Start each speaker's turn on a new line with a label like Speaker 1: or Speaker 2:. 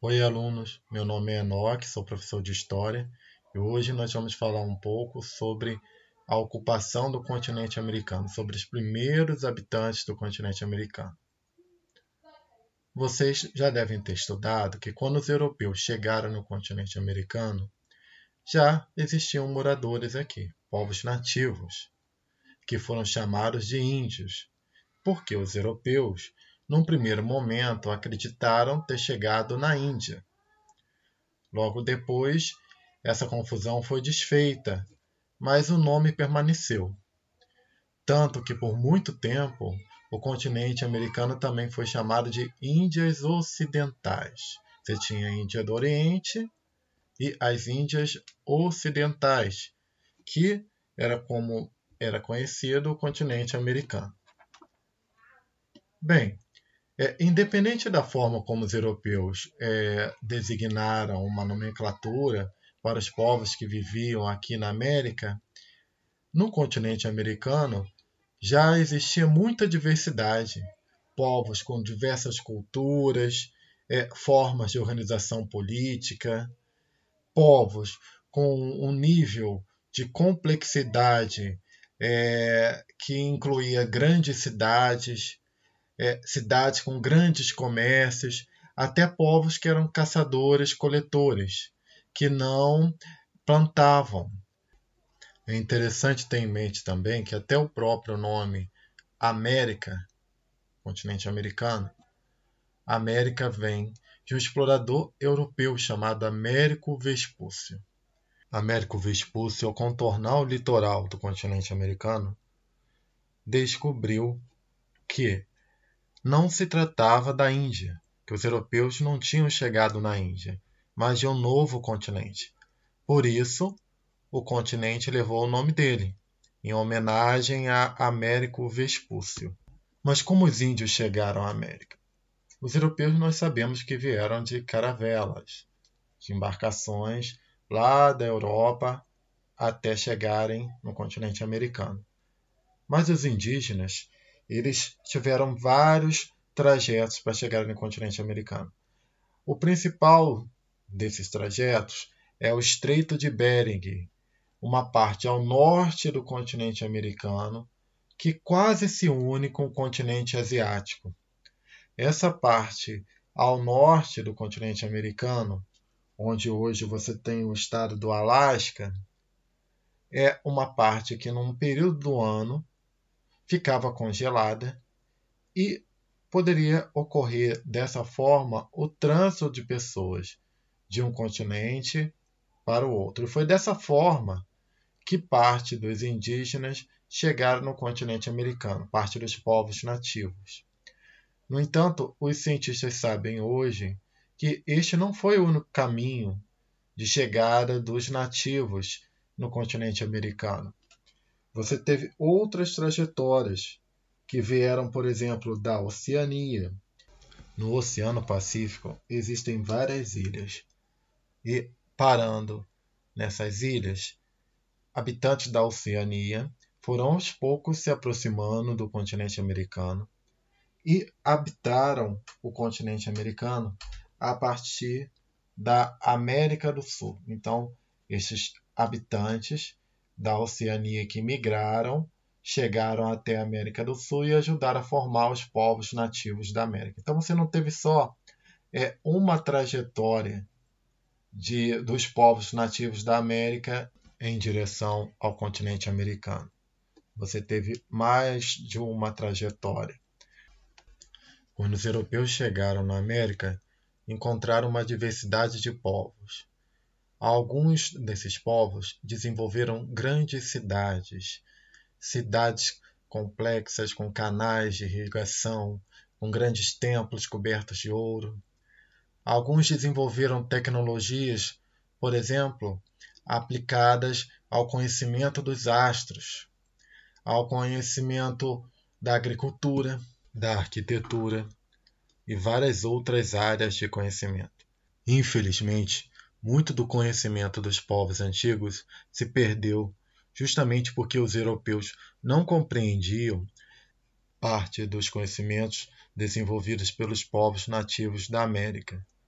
Speaker 1: Oi, alunos. Meu nome é Enoch, sou professor de História e hoje nós vamos falar um pouco sobre a ocupação do continente americano, sobre os primeiros habitantes do continente americano. Vocês já devem ter estudado que quando os europeus chegaram no continente americano, já existiam moradores aqui, povos nativos, que foram chamados de índios, porque os europeus num primeiro momento, acreditaram ter chegado na Índia. Logo depois, essa confusão foi desfeita, mas o nome permaneceu. Tanto que por muito tempo o continente americano também foi chamado de Índias Ocidentais. Você tinha a Índia do Oriente e as Índias Ocidentais, que era como era conhecido o continente americano. Bem, é, independente da forma como os europeus é, designaram uma nomenclatura para os povos que viviam aqui na América, no continente americano já existia muita diversidade, povos com diversas culturas, é, formas de organização política, povos com um nível de complexidade é, que incluía grandes cidades, é, cidades com grandes comércios, até povos que eram caçadores-coletores, que não plantavam. É interessante ter em mente também que até o próprio nome América, continente americano, América vem de um explorador europeu chamado Américo Vespúcio. Américo Vespúcio, ao contornar o litoral do continente americano, descobriu que não se tratava da Índia, que os europeus não tinham chegado na Índia, mas de um novo continente. Por isso, o continente levou o nome dele, em homenagem a Américo Vespúcio. Mas como os índios chegaram à América? Os europeus nós sabemos que vieram de caravelas, de embarcações lá da Europa até chegarem no continente americano. Mas os indígenas eles tiveram vários trajetos para chegar no continente americano. O principal desses trajetos é o Estreito de Bering, uma parte ao norte do continente americano que quase se une com o continente asiático. Essa parte ao norte do continente americano, onde hoje você tem o estado do Alasca, é uma parte que, num período do ano, ficava congelada e poderia ocorrer dessa forma o trânsito de pessoas de um continente para o outro. Foi dessa forma que parte dos indígenas chegaram no continente americano, parte dos povos nativos. No entanto, os cientistas sabem hoje que este não foi o único caminho de chegada dos nativos no continente americano. Você teve outras trajetórias que vieram, por exemplo, da Oceania. No Oceano Pacífico existem várias ilhas. E parando nessas ilhas, habitantes da Oceania foram aos poucos se aproximando do continente americano e habitaram o continente americano a partir da América do Sul. Então, esses habitantes da Oceania que migraram, chegaram até a América do Sul e ajudaram a formar os povos nativos da América. Então você não teve só é, uma trajetória de, dos povos nativos da América em direção ao continente americano. Você teve mais de uma trajetória. Quando os europeus chegaram na América, encontraram uma diversidade de povos. Alguns desses povos desenvolveram grandes cidades, cidades complexas com canais de irrigação, com grandes templos cobertos de ouro. Alguns desenvolveram tecnologias, por exemplo, aplicadas ao conhecimento dos astros, ao conhecimento da agricultura, da arquitetura e várias outras áreas de conhecimento. Infelizmente, muito do conhecimento dos povos antigos se perdeu justamente porque os europeus não compreendiam parte dos conhecimentos desenvolvidos pelos povos nativos da América.